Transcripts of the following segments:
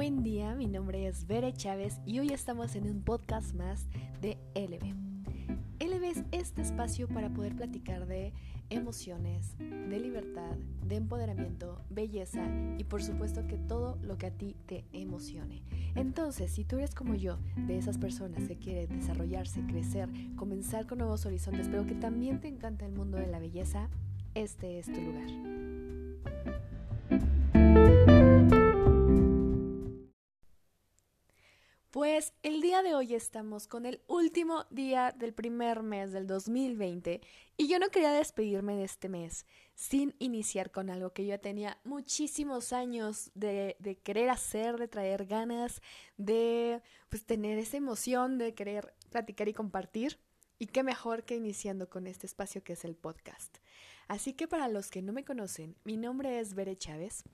buen día, mi nombre es Bere Chávez y hoy estamos en un podcast más de LB. LB es este espacio para poder platicar de emociones, de libertad, de empoderamiento, belleza y por supuesto que todo lo que a ti te emocione. Entonces, si tú eres como yo, de esas personas que quieren desarrollarse, crecer, comenzar con nuevos horizontes, pero que también te encanta el mundo de la belleza, este es tu lugar. Pues el día de hoy estamos con el último día del primer mes del 2020 y yo no quería despedirme de este mes sin iniciar con algo que yo tenía muchísimos años de, de querer hacer, de traer ganas, de pues tener esa emoción de querer platicar y compartir. Y qué mejor que iniciando con este espacio que es el podcast. Así que para los que no me conocen, mi nombre es Bere Chávez.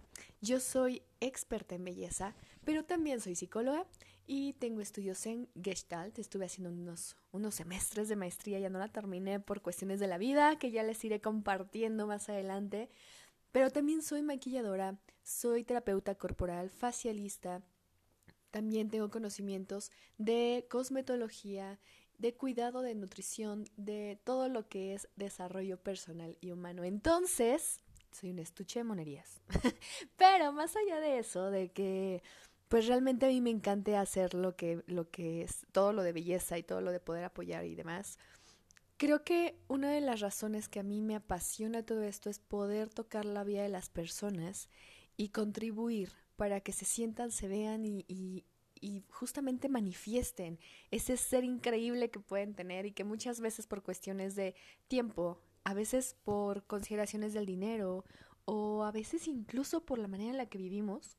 Yo soy experta en belleza, pero también soy psicóloga y tengo estudios en Gestalt. Estuve haciendo unos, unos semestres de maestría, ya no la terminé por cuestiones de la vida, que ya les iré compartiendo más adelante. Pero también soy maquilladora, soy terapeuta corporal, facialista. También tengo conocimientos de cosmetología, de cuidado de nutrición, de todo lo que es desarrollo personal y humano. Entonces, soy un estuche de monerías. Pero más allá de eso, de que pues realmente a mí me encanta hacer lo que, lo que es todo lo de belleza y todo lo de poder apoyar y demás. Creo que una de las razones que a mí me apasiona todo esto es poder tocar la vida de las personas y contribuir para que se sientan, se vean y, y, y justamente manifiesten ese ser increíble que pueden tener y que muchas veces por cuestiones de tiempo, a veces por consideraciones del dinero o a veces incluso por la manera en la que vivimos,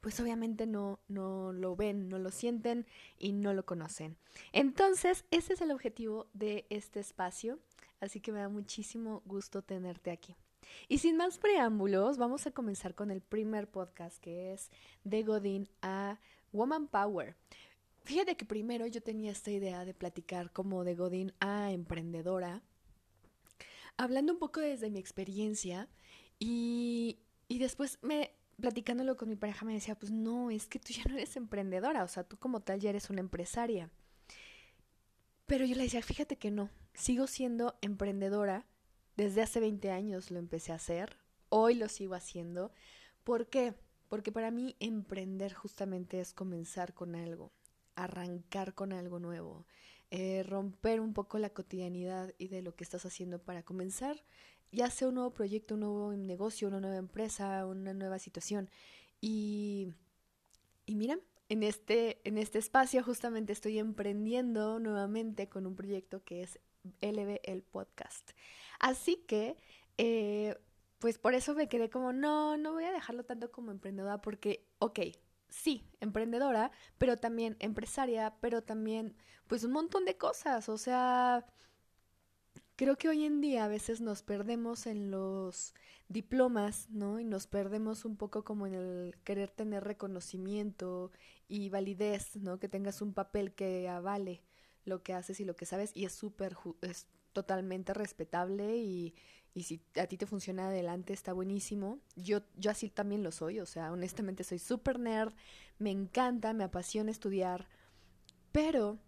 pues obviamente no, no lo ven, no lo sienten y no lo conocen. Entonces, ese es el objetivo de este espacio, así que me da muchísimo gusto tenerte aquí. Y sin más preámbulos, vamos a comenzar con el primer podcast que es de Godín a Woman Power. Fíjate que primero yo tenía esta idea de platicar como de Godín a emprendedora, hablando un poco desde mi experiencia y, y después me platicándolo con mi pareja me decía, pues no, es que tú ya no eres emprendedora, o sea, tú como tal ya eres una empresaria. Pero yo le decía, fíjate que no, sigo siendo emprendedora, desde hace 20 años lo empecé a hacer, hoy lo sigo haciendo. ¿Por qué? Porque para mí emprender justamente es comenzar con algo, arrancar con algo nuevo, eh, romper un poco la cotidianidad y de lo que estás haciendo para comenzar ya sea un nuevo proyecto, un nuevo negocio, una nueva empresa, una nueva situación. Y, y mira, en este, en este espacio justamente estoy emprendiendo nuevamente con un proyecto que es LB el podcast. Así que, eh, pues por eso me quedé como, no, no voy a dejarlo tanto como emprendedora porque, ok, sí, emprendedora, pero también empresaria, pero también, pues un montón de cosas, o sea, Creo que hoy en día a veces nos perdemos en los diplomas, ¿no? Y nos perdemos un poco como en el querer tener reconocimiento y validez, ¿no? Que tengas un papel que avale lo que haces y lo que sabes y es súper, es totalmente respetable y, y si a ti te funciona adelante está buenísimo. Yo, yo así también lo soy, o sea, honestamente soy súper nerd, me encanta, me apasiona estudiar, pero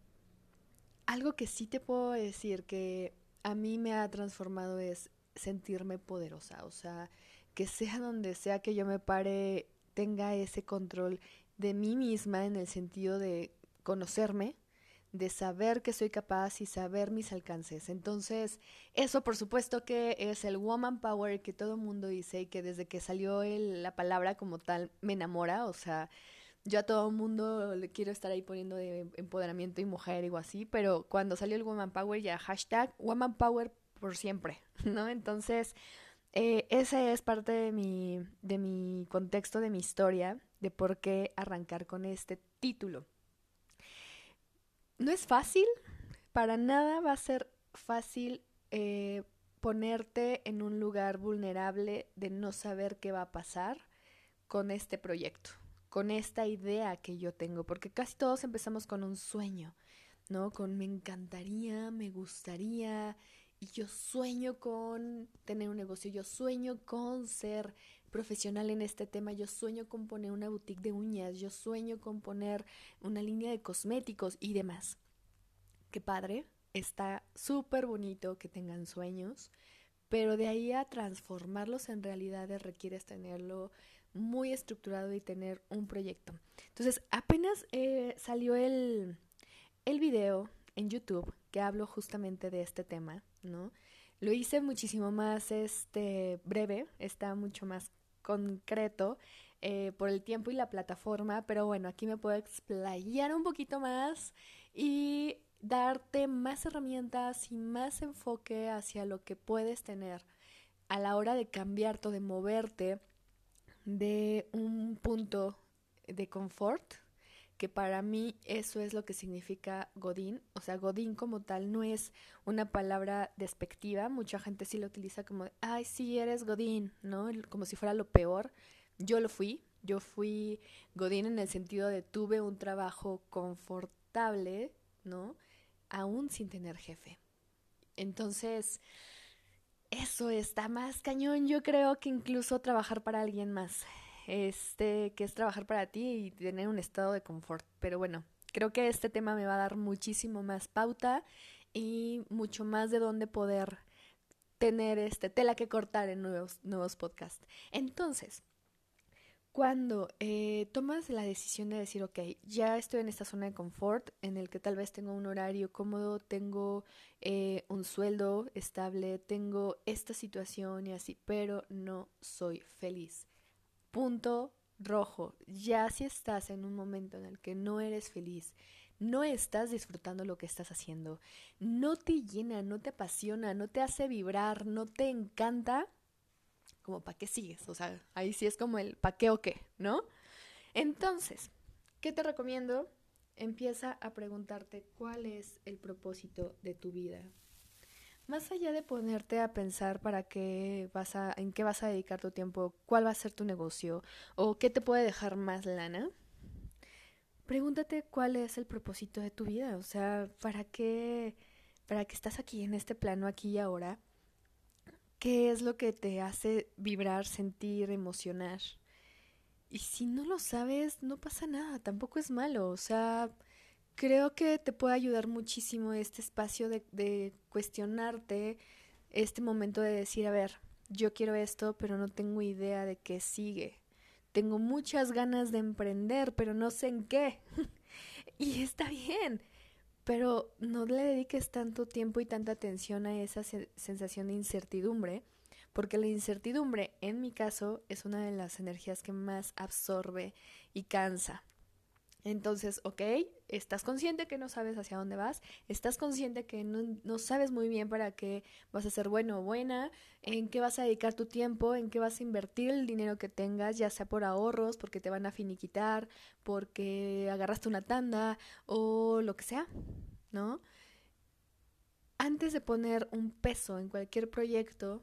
algo que sí te puedo decir que a mí me ha transformado es sentirme poderosa, o sea, que sea donde sea que yo me pare, tenga ese control de mí misma en el sentido de conocerme, de saber que soy capaz y saber mis alcances. Entonces, eso por supuesto que es el woman power que todo el mundo dice y que desde que salió el, la palabra como tal me enamora, o sea, yo a todo mundo le quiero estar ahí poniendo de empoderamiento y mujer o así, pero cuando salió el Woman Power ya hashtag Woman Power por siempre, ¿no? Entonces, eh, ese es parte de mi, de mi contexto, de mi historia, de por qué arrancar con este título. No es fácil, para nada va a ser fácil eh, ponerte en un lugar vulnerable de no saber qué va a pasar con este proyecto con esta idea que yo tengo, porque casi todos empezamos con un sueño, ¿no? Con me encantaría, me gustaría, y yo sueño con tener un negocio, yo sueño con ser profesional en este tema, yo sueño con poner una boutique de uñas, yo sueño con poner una línea de cosméticos y demás. Qué padre, está súper bonito que tengan sueños, pero de ahí a transformarlos en realidades requieres tenerlo muy estructurado y tener un proyecto. Entonces, apenas eh, salió el, el video en YouTube que hablo justamente de este tema, ¿no? Lo hice muchísimo más este breve, está mucho más concreto eh, por el tiempo y la plataforma, pero bueno, aquí me puedo explayar un poquito más y darte más herramientas y más enfoque hacia lo que puedes tener a la hora de cambiarte de moverte de un punto de confort que para mí eso es lo que significa Godín. O sea, Godín como tal no es una palabra despectiva. Mucha gente sí lo utiliza como, ay, sí, eres Godín, ¿no? Como si fuera lo peor. Yo lo fui. Yo fui Godín en el sentido de tuve un trabajo confortable, ¿no? Aún sin tener jefe. Entonces, eso está más cañón, yo creo que incluso trabajar para alguien más este, que es trabajar para ti y tener un estado de confort. Pero bueno, creo que este tema me va a dar muchísimo más pauta y mucho más de dónde poder tener este tela que cortar en nuevos, nuevos podcasts. Entonces, cuando eh, tomas la decisión de decir, ok, ya estoy en esta zona de confort, en el que tal vez tengo un horario cómodo, tengo eh, un sueldo estable, tengo esta situación y así, pero no soy feliz punto rojo. Ya si estás en un momento en el que no eres feliz, no estás disfrutando lo que estás haciendo, no te llena, no te apasiona, no te hace vibrar, no te encanta, como para qué sigues, o sea, ahí sí es como el pa' qué o qué, ¿no? Entonces, ¿qué te recomiendo? Empieza a preguntarte cuál es el propósito de tu vida. Más allá de ponerte a pensar para qué vas a, en qué vas a dedicar tu tiempo, cuál va a ser tu negocio o qué te puede dejar más lana, pregúntate cuál es el propósito de tu vida, o sea, para qué, para qué estás aquí en este plano, aquí y ahora, qué es lo que te hace vibrar, sentir, emocionar. Y si no lo sabes, no pasa nada, tampoco es malo, o sea, creo que te puede ayudar muchísimo este espacio de, de cuestionarte, este momento de decir, a ver, yo quiero esto, pero no tengo idea de qué sigue. Tengo muchas ganas de emprender, pero no sé en qué. y está bien, pero no le dediques tanto tiempo y tanta atención a esa sensación de incertidumbre, porque la incertidumbre, en mi caso, es una de las energías que más absorbe y cansa. Entonces, ok, estás consciente que no sabes hacia dónde vas, estás consciente que no, sabes muy bien para qué vas a ser bueno o buena, en qué vas a dedicar tu tiempo, en qué vas a invertir el dinero que tengas, ya sea por ahorros, porque te van a finiquitar, porque agarraste una tanda o lo que sea, ¿no? Antes de poner un peso en cualquier proyecto,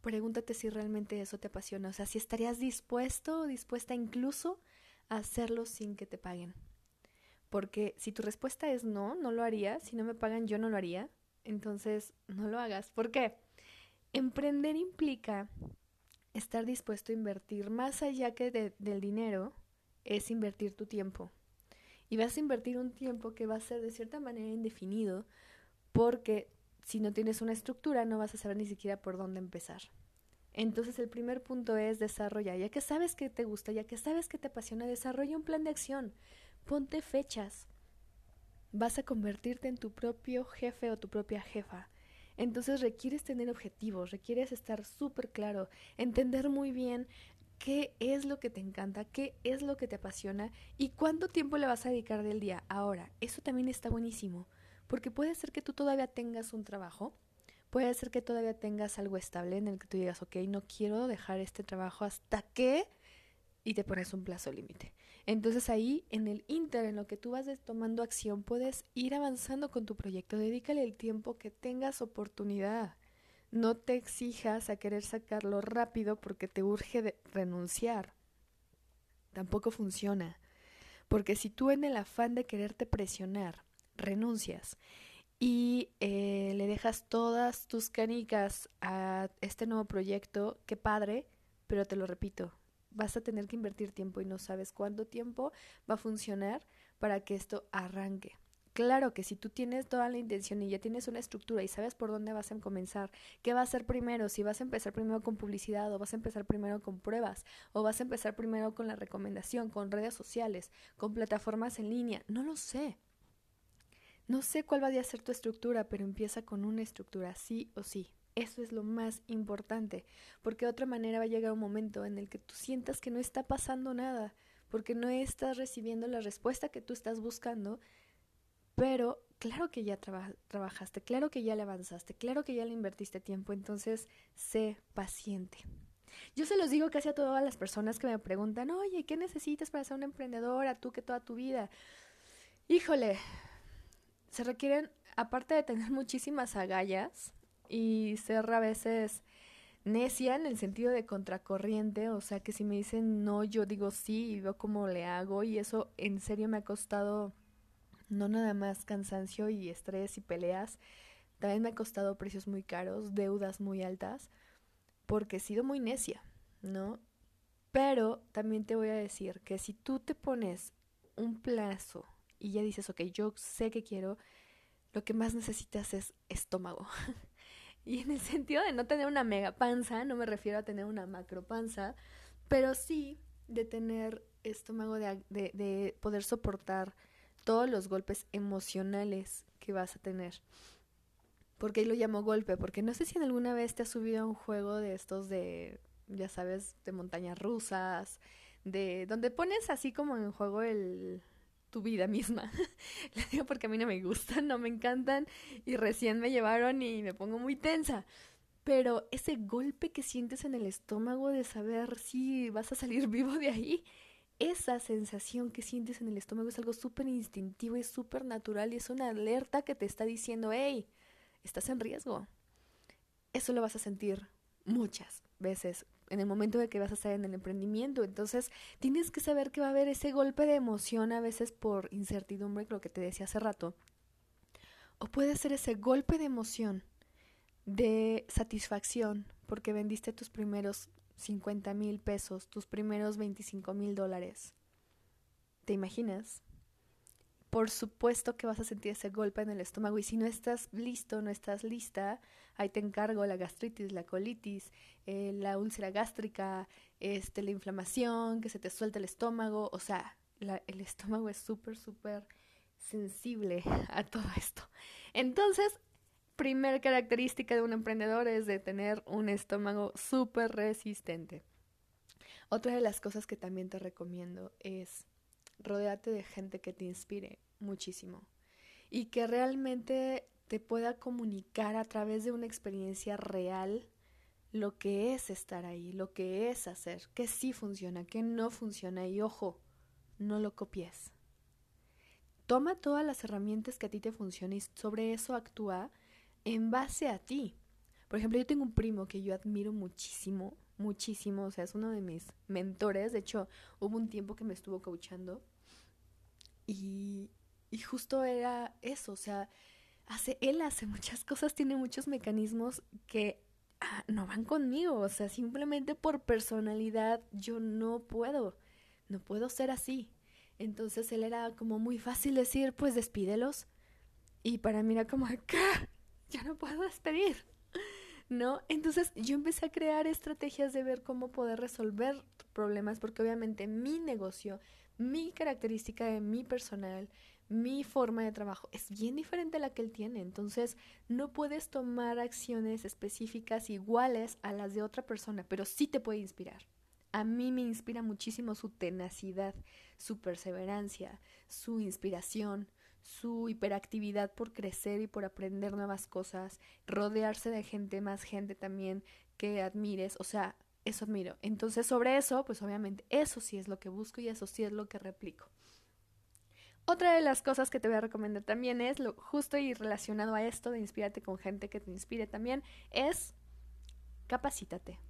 pregúntate si realmente eso te apasiona, o sea, si estarías dispuesto o dispuesta incluso hacerlo sin que te paguen. Porque si tu respuesta es no, no lo haría, si no me pagan yo no lo haría, entonces no lo hagas. ¿Por qué? Emprender implica estar dispuesto a invertir más allá que del dinero, es invertir tu tiempo. Y vas a invertir un tiempo que va a ser de cierta manera indefinido porque si no tienes una estructura no vas a saber ni siquiera por dónde empezar. Entonces el primer punto es desarrollar, ya que sabes que te gusta, ya que sabes que te apasiona, desarrolla un plan de acción, ponte fechas. Vas a convertirte en tu propio jefe o tu propia jefa. Entonces requieres tener objetivos, requieres estar súper claro, entender muy bien qué es lo que te encanta, qué es lo que te apasiona y cuánto tiempo le vas a dedicar del día. Ahora, eso también está buenísimo, porque puede ser que tú todavía tengas un trabajo, Puede ser que todavía tengas algo estable en el que tú digas, ok, no quiero dejar este trabajo hasta que y te pones un plazo límite. Entonces ahí, en el inter, en lo que tú vas tomando acción, puedes ir avanzando con tu proyecto. Dedícale el tiempo que tengas oportunidad. No te exijas a querer sacarlo rápido porque te urge de renunciar. Tampoco funciona. Porque si tú en el afán de quererte presionar renuncias y eh, le dejas todas tus canicas a este nuevo proyecto, qué padre, pero te lo repito, vas a tener que invertir tiempo y no sabes cuánto tiempo va a funcionar para que esto arranque. Claro que si tú tienes toda la intención y ya tienes una estructura y sabes por dónde vas a comenzar, qué va a ser primero, si vas a empezar primero con publicidad o vas a empezar primero con pruebas o vas a empezar primero con la recomendación, con redes sociales, con plataformas en línea, no lo sé. No sé cuál va a ser tu estructura, pero empieza con una estructura, sí o sí. Eso es lo más importante, porque de otra manera va a llegar un momento en el que tú sientas que no está pasando nada, porque no estás recibiendo la respuesta que tú estás buscando pero claro que ya trabajaste, claro que ya le avanzaste, claro que ya le invertiste tiempo, entonces sé paciente. Yo se los digo casi a todas las personas que me preguntan, oye, ¿qué necesitas para ser una emprendedora tú que toda tu vida? Híjole, se requieren, aparte de tener muchísimas agallas y ser a veces necia en el sentido de contracorriente, o sea que si me dicen no, yo digo sí y veo cómo le hago y eso en serio me ha costado no nada más cansancio y estrés y peleas, también me ha costado precios muy caros, deudas muy altas, porque he sido muy necia, ¿no? Pero también te voy a decir que si tú te pones un plazo y ya dices, ok, yo sé que quiero, lo que más necesitas es estómago. y en el sentido de no tener una mega panza, no me refiero a tener una macro panza, pero sí de tener estómago, de, de, de poder soportar todos los golpes emocionales que vas a tener. ¿Por qué lo llamo golpe? Porque no sé si en alguna vez te has subido a un juego de estos de, ya sabes, de montañas rusas, de donde pones así como en juego el vida misma. Le digo porque a mí no me gustan, no me encantan y recién me llevaron y me pongo muy tensa. Pero ese golpe que sientes en el estómago de saber si vas a salir vivo de ahí esa sensación que sientes en el estómago es algo súper instintivo y súper natural y es una alerta que te está diciendo, hey, estás en riesgo. Eso lo vas a sentir muchas veces en el momento de que vas a estar en el emprendimiento. Entonces, tienes que saber que va a haber ese golpe de emoción a veces por incertidumbre, lo que te decía hace rato. O puede ser ese golpe de emoción, de satisfacción, porque vendiste tus primeros 50 mil pesos, tus primeros 25 mil dólares. ¿Te imaginas? Por supuesto que vas a sentir ese golpe en el estómago y si no estás listo, no estás lista, ahí te encargo la gastritis, la colitis, eh, la úlcera gástrica, este, la inflamación, que se te suelta el estómago, o sea, el estómago es súper, súper sensible a todo esto. Entonces, primer característica de un emprendedor es de tener un estómago súper resistente. Otra de las cosas que también te recomiendo es rodearte de gente que te inspire muchísimo y que realmente te pueda comunicar a través de una experiencia real lo que es estar ahí, lo que es hacer, que sí funciona, que no funciona y ojo, no lo copies. Toma todas las herramientas que a ti te funcionen y sobre eso actúa en base a ti. Por ejemplo, yo tengo un primo que yo admiro muchísimo, muchísimo, o sea, es uno de mis mentores, de hecho, hubo un tiempo que me estuvo coachando y, y justo era eso, o sea, hace, él hace muchas cosas, tiene muchos mecanismos que ah, no van conmigo, o sea, simplemente por personalidad yo no puedo, no puedo ser así. Entonces él era como muy fácil decir, pues despídelos. Y para mí era como, ¿qué? ya no puedo despedir. ¿No? Entonces yo empecé a crear estrategias de ver cómo poder resolver problemas, porque obviamente mi negocio, mi característica de mi personal, mi forma de trabajo es bien diferente a la que él tiene. Entonces no puedes tomar acciones específicas iguales a las de otra persona, pero sí te puede inspirar. A mí me inspira muchísimo su tenacidad, su perseverancia, su inspiración, su hiperactividad por crecer y por aprender nuevas cosas, rodearse de gente, más gente también que admires, o sea, eso admiro. Entonces, sobre eso, pues obviamente eso sí es lo que busco y eso sí es lo que replico. Otra de las cosas que te voy a recomendar también es, lo justo y relacionado a esto de inspirarte con gente que te inspire también, es capacítate.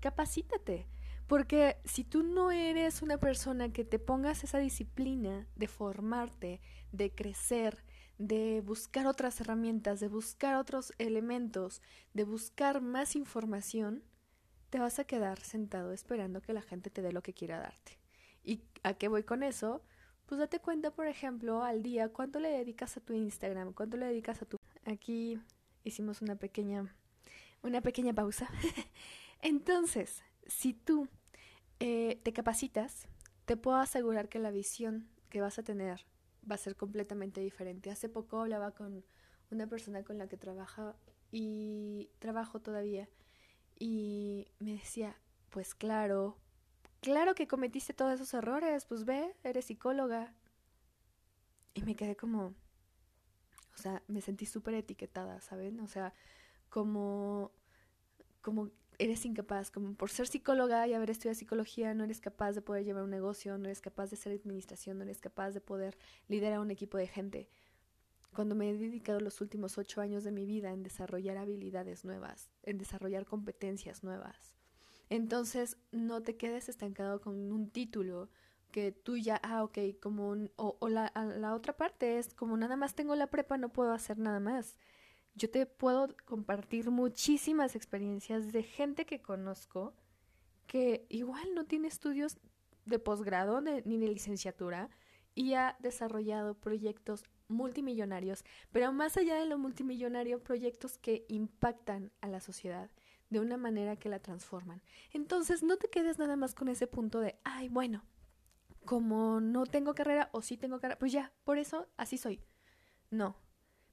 Capacítate. Porque si tú no eres una persona que te pongas esa disciplina de formarte, de crecer, de buscar otras herramientas, de buscar otros elementos, de buscar más información, te vas a quedar sentado esperando que la gente te dé lo que quiera darte. ¿Y a qué voy con eso? Pues date cuenta, por ejemplo, al día, cuánto le dedicas a tu Instagram, cuánto le dedicas a tu... Aquí hicimos una pequeña, una pequeña pausa. Entonces, si tú eh, te capacitas, te puedo asegurar que la visión que vas a tener va a ser completamente diferente. Hace poco hablaba con una persona con la que trabaja y trabajo todavía y me decía, pues claro, claro que cometiste todos esos errores, pues ve, eres psicóloga. Y me quedé como, o sea, me sentí súper etiquetada, ¿saben? O sea, como, como eres incapaz, como por ser psicóloga y haber estudiado psicología, no eres capaz de poder llevar un negocio, no eres capaz de hacer administración, no eres capaz de poder liderar un equipo de gente. Cuando me he dedicado los últimos ocho años de mi vida en desarrollar habilidades nuevas, en desarrollar competencias nuevas. Entonces, no te quedes estancado con un título que tú ya, ah, ok, como un, o, la, la otra parte es como nada más tengo la prepa, no puedo hacer nada más. Yo te puedo compartir muchísimas experiencias de gente que conozco que igual no tiene estudios de posgrado ni de licenciatura y ha desarrollado proyectos multimillonarios, pero más allá de lo multimillonario, proyectos que impactan a la sociedad de una manera que la transforman. Entonces, no te quedes nada más con ese punto de, ay, bueno, como no tengo carrera o sí tengo carrera, pues ya, por eso así soy. No,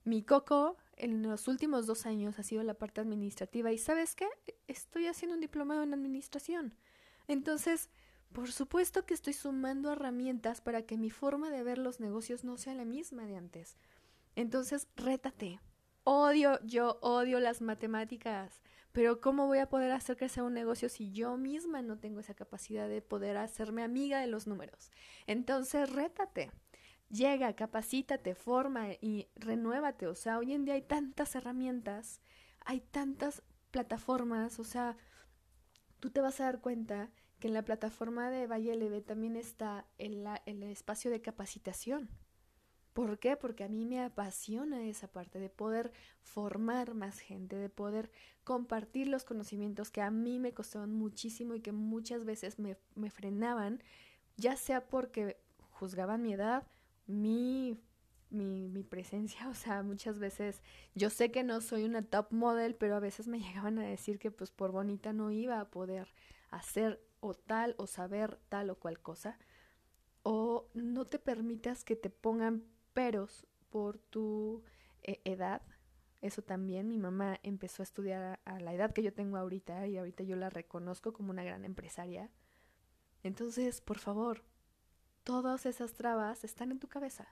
mi coco en los últimos dos años ha sido la parte administrativa y sabes qué, estoy haciendo un diplomado en administración. Entonces, por supuesto que estoy sumando herramientas para que mi forma de ver los negocios no sea la misma de antes. Entonces, rétate. Odio, yo odio las matemáticas, pero ¿cómo voy a poder hacer sea un negocio si yo misma no tengo esa capacidad de poder hacerme amiga de los números? Entonces, rétate. Llega, capacítate, forma y renuévate. O sea, hoy en día hay tantas herramientas, hay tantas plataformas, o sea, tú te vas a dar cuenta que en la plataforma de Valle LB también está el espacio de capacitación. ¿Por qué? Porque a mí me apasiona esa parte de poder formar más gente, de poder compartir los conocimientos que a mí me costaban muchísimo y que muchas veces me, me frenaban, ya sea porque juzgaban mi edad mi, mi, mi presencia, o sea, muchas veces yo sé que no soy una top model, pero a veces me llegaban a decir que pues por bonita no iba a poder hacer o tal o saber tal o cual cosa. O no te permitas que te pongan peros por tu eh, edad. Eso también, mi mamá empezó a estudiar a, a la edad que yo tengo ahorita y ahorita yo la reconozco como una gran empresaria. Entonces, por favor, Todas esas trabas están en tu cabeza.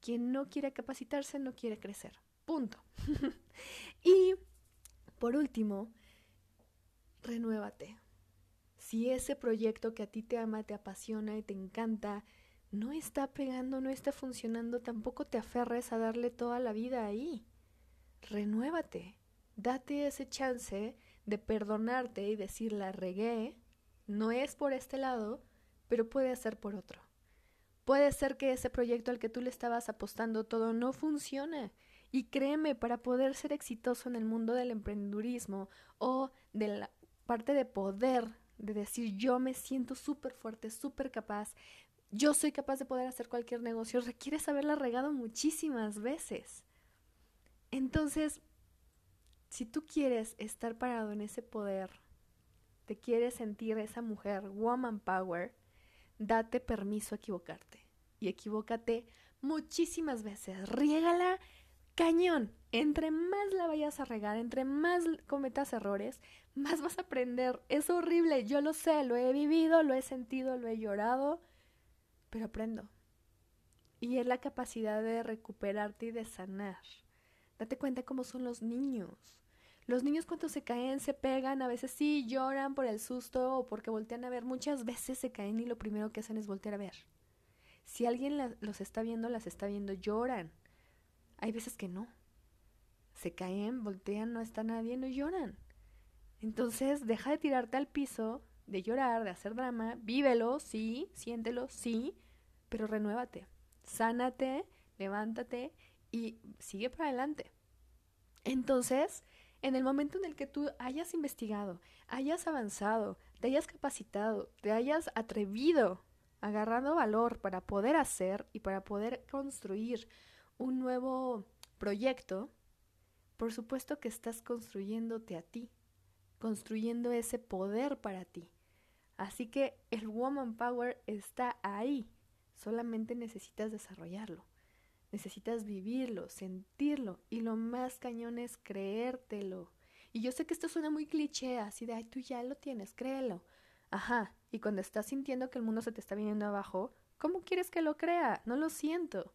Quien no quiere capacitarse no quiere crecer. Punto. y por último, renuévate. Si ese proyecto que a ti te ama, te apasiona y te encanta, no está pegando, no está funcionando, tampoco te aferres a darle toda la vida ahí. Renuévate. Date ese chance de perdonarte y decir la regué. No es por este lado, pero puede ser por otro. Puede ser que ese proyecto al que tú le estabas apostando todo no funcione. Y créeme, para poder ser exitoso en el mundo del emprendedurismo o de la parte de poder, de decir yo me siento súper fuerte, súper capaz, yo soy capaz de poder hacer cualquier negocio, requieres haberla regado muchísimas veces. Entonces, si tú quieres estar parado en ese poder, te quieres sentir esa mujer, woman power, date permiso a equivocarte. Y equivócate muchísimas veces. Riégala cañón. Entre más la vayas a regar, entre más cometas errores, más vas a aprender. Es horrible, yo lo sé, lo he vivido, lo he sentido, lo he llorado, pero aprendo. Y es la capacidad de recuperarte y de sanar. Date cuenta cómo son los niños. Los niños cuando se caen se pegan, a veces sí lloran por el susto o porque voltean a ver, muchas veces se caen y lo primero que hacen es voltear a ver. Si alguien los está viendo, las está viendo, lloran. Hay veces que no. Se caen, voltean, no está nadie, no lloran. Entonces, deja de tirarte al piso, de llorar, de hacer drama, vívelo, sí, siéntelo, sí, pero renuévate. Sánate, levántate y sigue para adelante. Entonces, en el momento en el que tú hayas investigado, hayas avanzado, te hayas capacitado, te hayas atrevido, agarrando valor para poder hacer y para poder construir un nuevo proyecto, por supuesto que estás construyéndote a ti, construyendo ese poder para ti. Así que el Woman Power está ahí, solamente necesitas desarrollarlo. Necesitas vivirlo, sentirlo y lo más cañón es creértelo. Y yo sé que esto suena muy cliché, así de, ay, tú ya lo tienes, créelo. Ajá, y cuando estás sintiendo que el mundo se te está viniendo abajo, ¿cómo quieres que lo crea? No lo siento.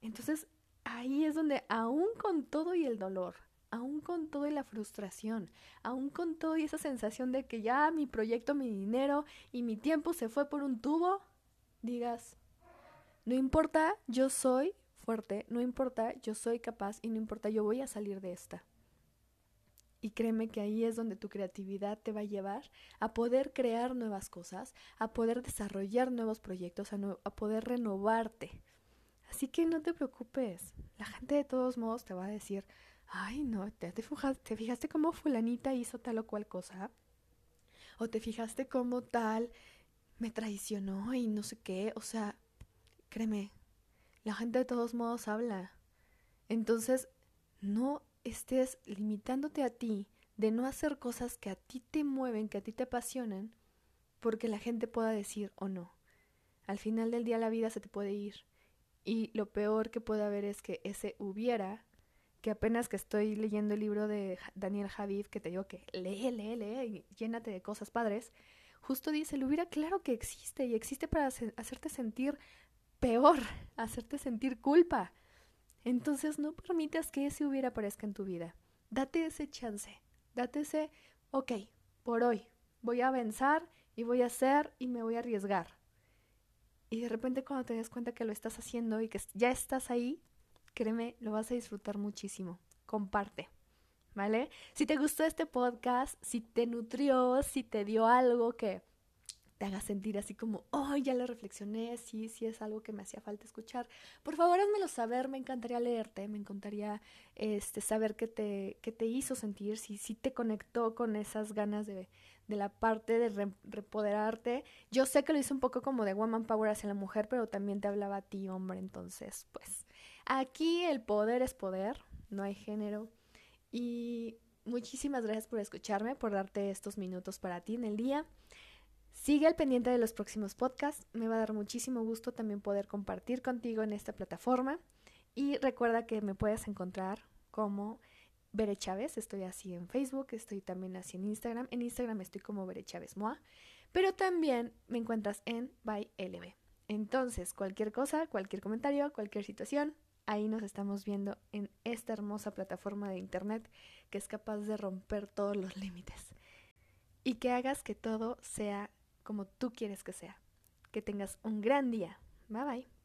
Entonces, ahí es donde, aún con todo y el dolor, aún con todo y la frustración, aún con todo y esa sensación de que ya mi proyecto, mi dinero y mi tiempo se fue por un tubo, digas, no importa, yo soy fuerte, no importa, yo soy capaz y no importa, yo voy a salir de esta. Y créeme que ahí es donde tu creatividad te va a llevar a poder crear nuevas cosas, a poder desarrollar nuevos proyectos, a, a poder renovarte. Así que no te preocupes. La gente de todos modos te va a decir, ay, no, ¿te, te, ¿te fijaste cómo fulanita hizo tal o cual cosa? O te fijaste cómo tal me traicionó y no sé qué. O sea, créeme, la gente de todos modos habla. Entonces, no estés limitándote a ti de no hacer cosas que a ti te mueven, que a ti te apasionan, porque la gente pueda decir o no. Al final del día la vida se te puede ir. Y lo peor que puede haber es que ese hubiera, que apenas que estoy leyendo el libro de Daniel Javid, que te digo que lee, lee, lee, llénate de cosas padres, justo dice, el hubiera claro que existe y existe para hacerte sentir peor, hacerte sentir culpa. Entonces no permitas que ese hubiera aparezca en tu vida. Date ese chance, date ese, ok, por hoy voy a avanzar y voy a hacer y me voy a arriesgar. Y de repente cuando te das cuenta que lo estás haciendo y que ya estás ahí, créeme, lo vas a disfrutar muchísimo. Comparte. ¿Vale? Si te gustó este podcast, si te nutrió, si te dio algo que te haga sentir así como, oh, ya lo reflexioné, sí, sí es algo que me hacía falta escuchar. Por favor, házmelo saber, me encantaría leerte, me encantaría este, saber qué te, qué te hizo sentir, si, si te conectó con esas ganas de, de la parte de repoderarte. Yo sé que lo hice un poco como de woman power hacia la mujer, pero también te hablaba a ti, hombre, entonces, pues, aquí el poder es poder, no hay género. Y muchísimas gracias por escucharme, por darte estos minutos para ti en el día. Sigue al pendiente de los próximos podcasts. Me va a dar muchísimo gusto también poder compartir contigo en esta plataforma. Y recuerda que me puedes encontrar como Bere Chávez. Estoy así en Facebook, estoy también así en Instagram. En Instagram estoy como Bere Chávez Moa. Pero también me encuentras en ByLB. Entonces, cualquier cosa, cualquier comentario, cualquier situación, ahí nos estamos viendo en esta hermosa plataforma de internet que es capaz de romper todos los límites y que hagas que todo sea como tú quieres que sea. Que tengas un gran día. Bye bye.